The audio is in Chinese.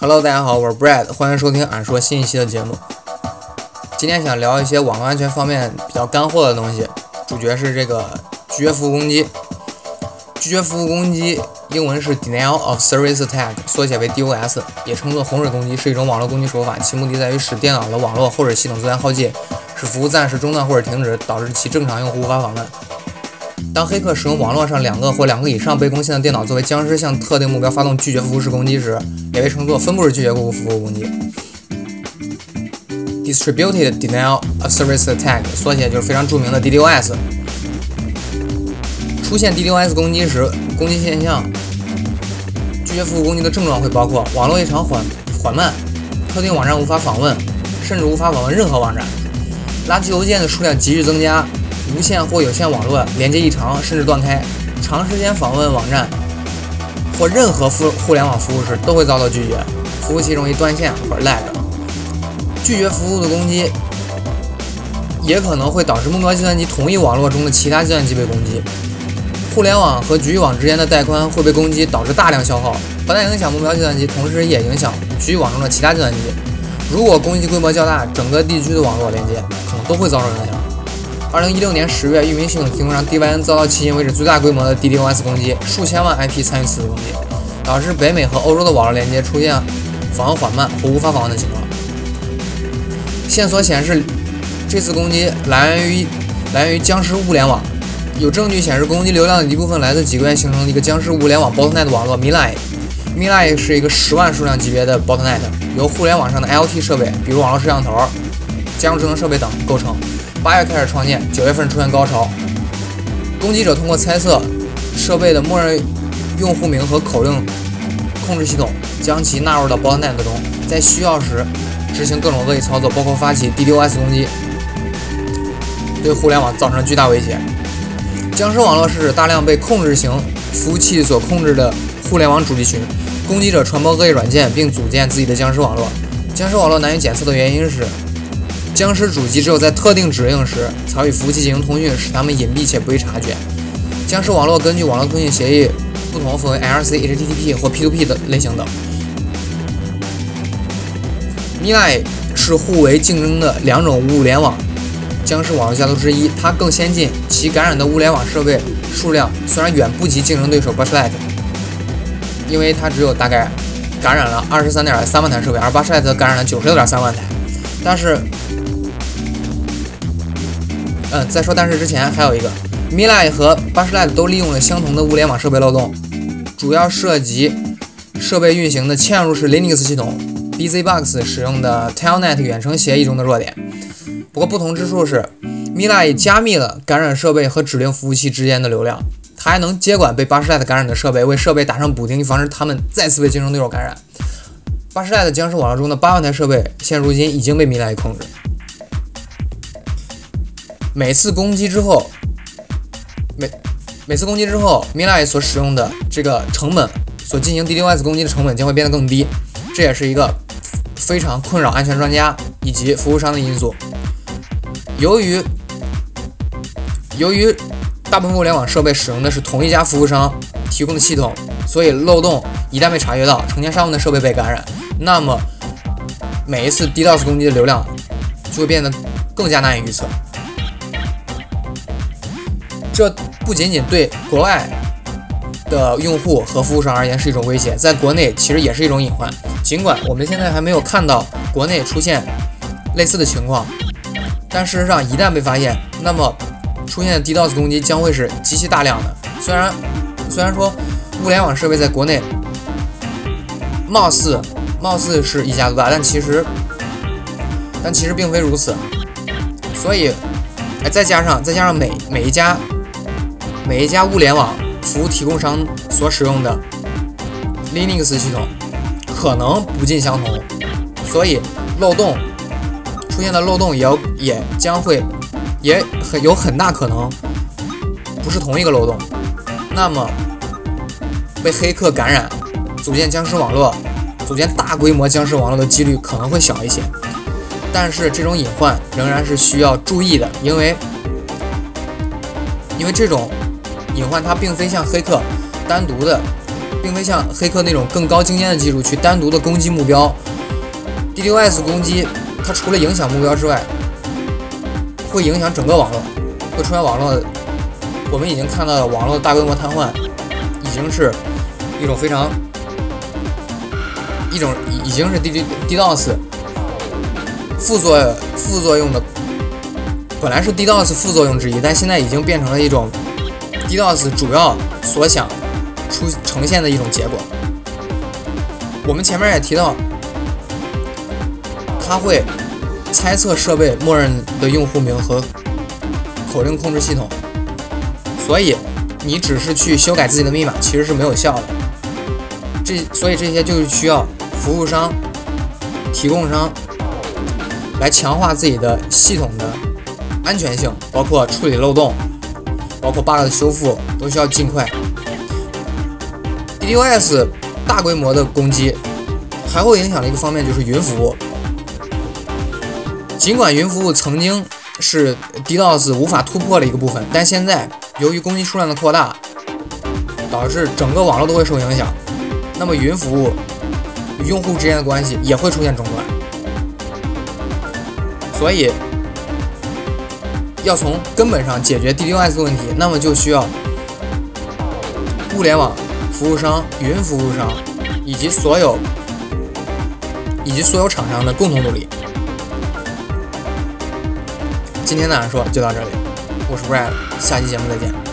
Hello，大家好，我是 Brad，欢迎收听俺说新一期的节目。今天想聊一些网络安全方面比较干货的东西，主角是这个拒绝服务攻击。拒绝服务攻击英文是 Denial of Service Attack，缩写为 DOS，也称作洪水攻击，是一种网络攻击手法，其目的在于使电脑的网络或者系统资源耗尽，使服务暂时中断或者停止，导致其正常用户无法访问。当黑客使用网络上两个或两个以上被攻陷的电脑作为僵尸向特定目标发动拒绝服务式攻击时，也被称作分布式拒绝服务服务攻击。Distributed Denial of Service Attack，缩写就是非常著名的 DDoS。出现 DDoS 攻击时，攻击现象，拒绝服务攻击的症状会包括网络异常缓缓慢，特定网站无法访问，甚至无法访问任何网站，垃圾邮件的数量急剧增加。无线或有线网络连接异常，甚至断开，长时间访问网站或任何互互联网服务时都会遭到拒绝，服务器容易断线或者 lag。拒绝服务的攻击也可能会导致目标计算机同一网络中的其他计算机被攻击，互联网和局域网之间的带宽会被攻击，导致大量消耗，不但影响目标计算机，同时也影响局域网中的其他计算机。如果攻击规模较大，整个地区的网络连接可能都会遭受影响。二零一六年十月，域名系统提供商 DYN 遭到迄今为止最大规模的 DDoS 攻击，数千万 IP 参与此次攻击，导致北美和欧洲的网络连接出现访问缓慢或无法访问的情况。线索显示，这次攻击来源于来源于僵尸物联网，有证据显示攻击流量的一部分来自几个月形成的一个僵尸物联网 Botnet 网络 Mirai。Mirai 是一个十万数量级别的 Botnet，由互联网上的 IoT 设备，比如网络摄像头、家用智能设备等构成。八月开始创建，九月份出现高潮。攻击者通过猜测设备的默认用户名和口令控制系统，将其纳入到 botnet 中，在需要时执行各种恶意操作，包括发起 DDoS 攻击，对互联网造成巨大威胁。僵尸网络是指大量被控制型服务器所控制的互联网主机群，攻击者传播恶意软件并组建自己的僵尸网络。僵尸网络难以检测的原因是。僵尸主机只有在特定指令时才与服务器进行通讯，使它们隐蔽且不易察觉。僵尸网络根据网络通讯协议不同，分为 LC、HTTP 或 P2P 的类型等。Mirai 是互为竞争的两种物联网僵尸网络家族之一，它更先进，其感染的物联网设备数量虽然远不及竞争对手 Bushlight，因为它只有大概感染了二十三点三万台设备，而 Bushlight 感染了九十六点三万台，但是。嗯，在说但是之前还有一个，Milai 和 Bushlight 都利用了相同的物联网设备漏洞，主要涉及设备运行的嵌入式 Linux 系统，BZBox 使用的 Telnet 远程协议中的弱点。不过不同之处是，Milai 加密了感染设备和指令服务器之间的流量，它还能接管被 Bushlight 感染的设备，为设备打上补丁，防止他们再次被竞争对手感染。Bushlight 僵尸网络中的八万台设备，现如今已经被 Milai 控制。每次攻击之后，每每次攻击之后，Mirai 所使用的这个成本，所进行 DDoS 攻击的成本将会变得更低，这也是一个非常困扰安全专家以及服务商的因素。由于由于大部分物联网设备使用的是同一家服务商提供的系统，所以漏洞一旦被察觉到，成千上万的设备被感染，那么每一次 DDoS 攻击的流量就会变得更加难以预测。这不仅仅对国外的用户和服务商而言是一种威胁，在国内其实也是一种隐患。尽管我们现在还没有看到国内出现类似的情况，但事实上一旦被发现，那么出现的 DDoS 攻击将会是极其大量的。虽然虽然说物联网设备在国内貌似貌似是一家独大，但其实但其实并非如此。所以，哎，再加上再加上每每一家。每一家物联网服务提供商所使用的 Linux 系统可能不尽相同，所以漏洞出现的漏洞也要也将会也很有很大可能不是同一个漏洞。那么被黑客感染、组建僵尸网络、组建大规模僵尸网络的几率可能会小一些，但是这种隐患仍然是需要注意的，因为因为这种。隐患它并非像黑客单独的并非像黑客那种更高精尖的技术去单独的攻击目标。DDoS 攻击它除了影响目标之外，会影响整个网络，会出现网络。我们已经看到了网络大规模瘫痪，已经是一种非常一种已经是 D D DDoS 副作副作用的，本来是 DDoS 副作用之一，但现在已经变成了一种 DDoS 主要所想出呈现的一种结果。我们前面也提到，它会猜测设备默认的用户名和口令控制系统。所以，你只是去修改自己的密码，其实是没有效的。这所以这些就是需要服务商、提供商来强化自己的系统的安全性，包括处理漏洞，包括 bug 的修复，都需要尽快。DDoS 大规模的攻击还会影响的一个方面就是云服务。尽管云服务曾经是 DDoS 无法突破的一个部分，但现在。由于攻击数量的扩大，导致整个网络都会受影响，那么云服务与用户之间的关系也会出现中断。所以，要从根本上解决 DDoS 问题，那么就需要物联网服务商、云服务商以及所有以及所有厂商的共同努力。今天的说就到这里。我是 Brad，下期节目再见。